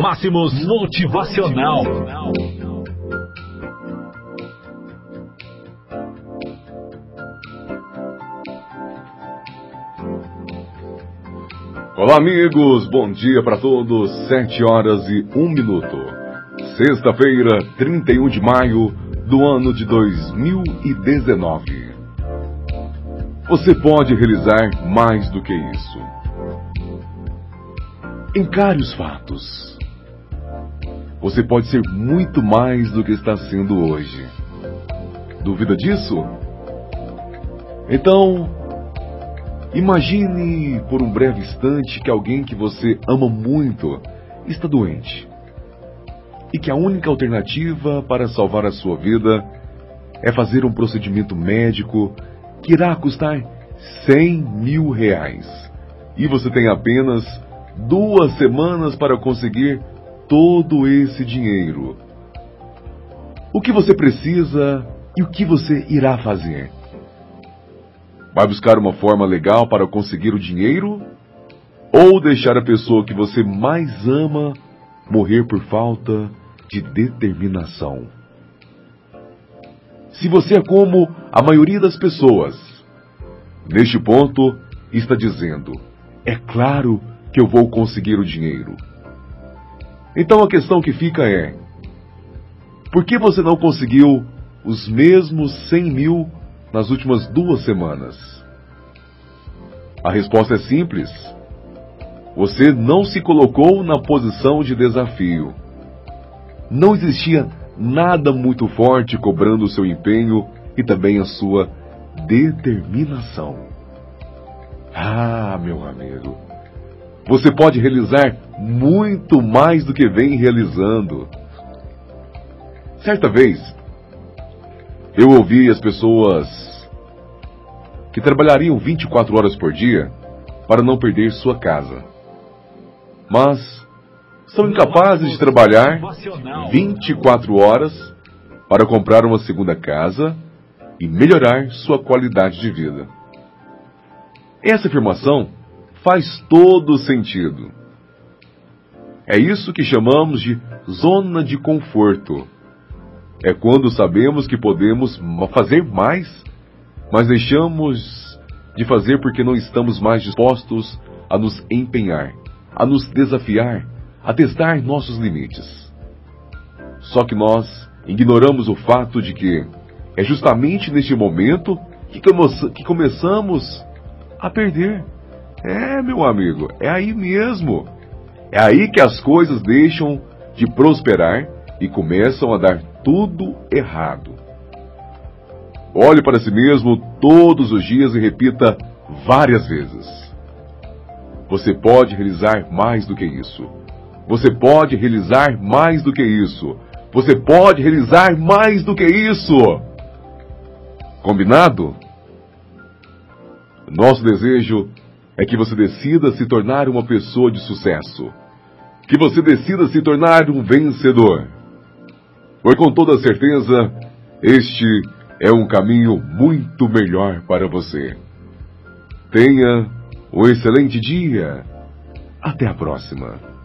Máximos Motivacional. Olá, amigos, bom dia para todos. 7 horas e 1 minuto. Sexta-feira, 31 de maio do ano de 2019. Você pode realizar mais do que isso. Encare os fatos. Você pode ser muito mais do que está sendo hoje. Duvida disso? Então, imagine por um breve instante que alguém que você ama muito está doente. E que a única alternativa para salvar a sua vida é fazer um procedimento médico que irá custar 100 mil reais. E você tem apenas duas semanas para conseguir todo esse dinheiro. O que você precisa e o que você irá fazer? Vai buscar uma forma legal para conseguir o dinheiro? Ou deixar a pessoa que você mais ama morrer por falta de determinação? Se você é como a maioria das pessoas, neste ponto está dizendo: é claro que eu vou conseguir o dinheiro. Então a questão que fica é: por que você não conseguiu os mesmos 100 mil nas últimas duas semanas? A resposta é simples. Você não se colocou na posição de desafio. Não existia nada muito forte cobrando o seu empenho e também a sua determinação. Ah, meu amigo, você pode realizar muito mais do que vem realizando. Certa vez, eu ouvi as pessoas que trabalhariam 24 horas por dia para não perder sua casa. Mas são incapazes de trabalhar 24 horas para comprar uma segunda casa e melhorar sua qualidade de vida. Essa afirmação faz todo sentido. É isso que chamamos de zona de conforto. É quando sabemos que podemos fazer mais, mas deixamos de fazer porque não estamos mais dispostos a nos empenhar, a nos desafiar a testar nossos limites. Só que nós ignoramos o fato de que é justamente neste momento que, come que começamos a perder. É, meu amigo, é aí mesmo. É aí que as coisas deixam de prosperar e começam a dar tudo errado. Olhe para si mesmo todos os dias e repita várias vezes. Você pode realizar mais do que isso. Você pode realizar mais do que isso. Você pode realizar mais do que isso. Combinado? Nosso desejo é que você decida se tornar uma pessoa de sucesso. Que você decida se tornar um vencedor. Pois com toda certeza, este é um caminho muito melhor para você. Tenha um excelente dia. Até a próxima.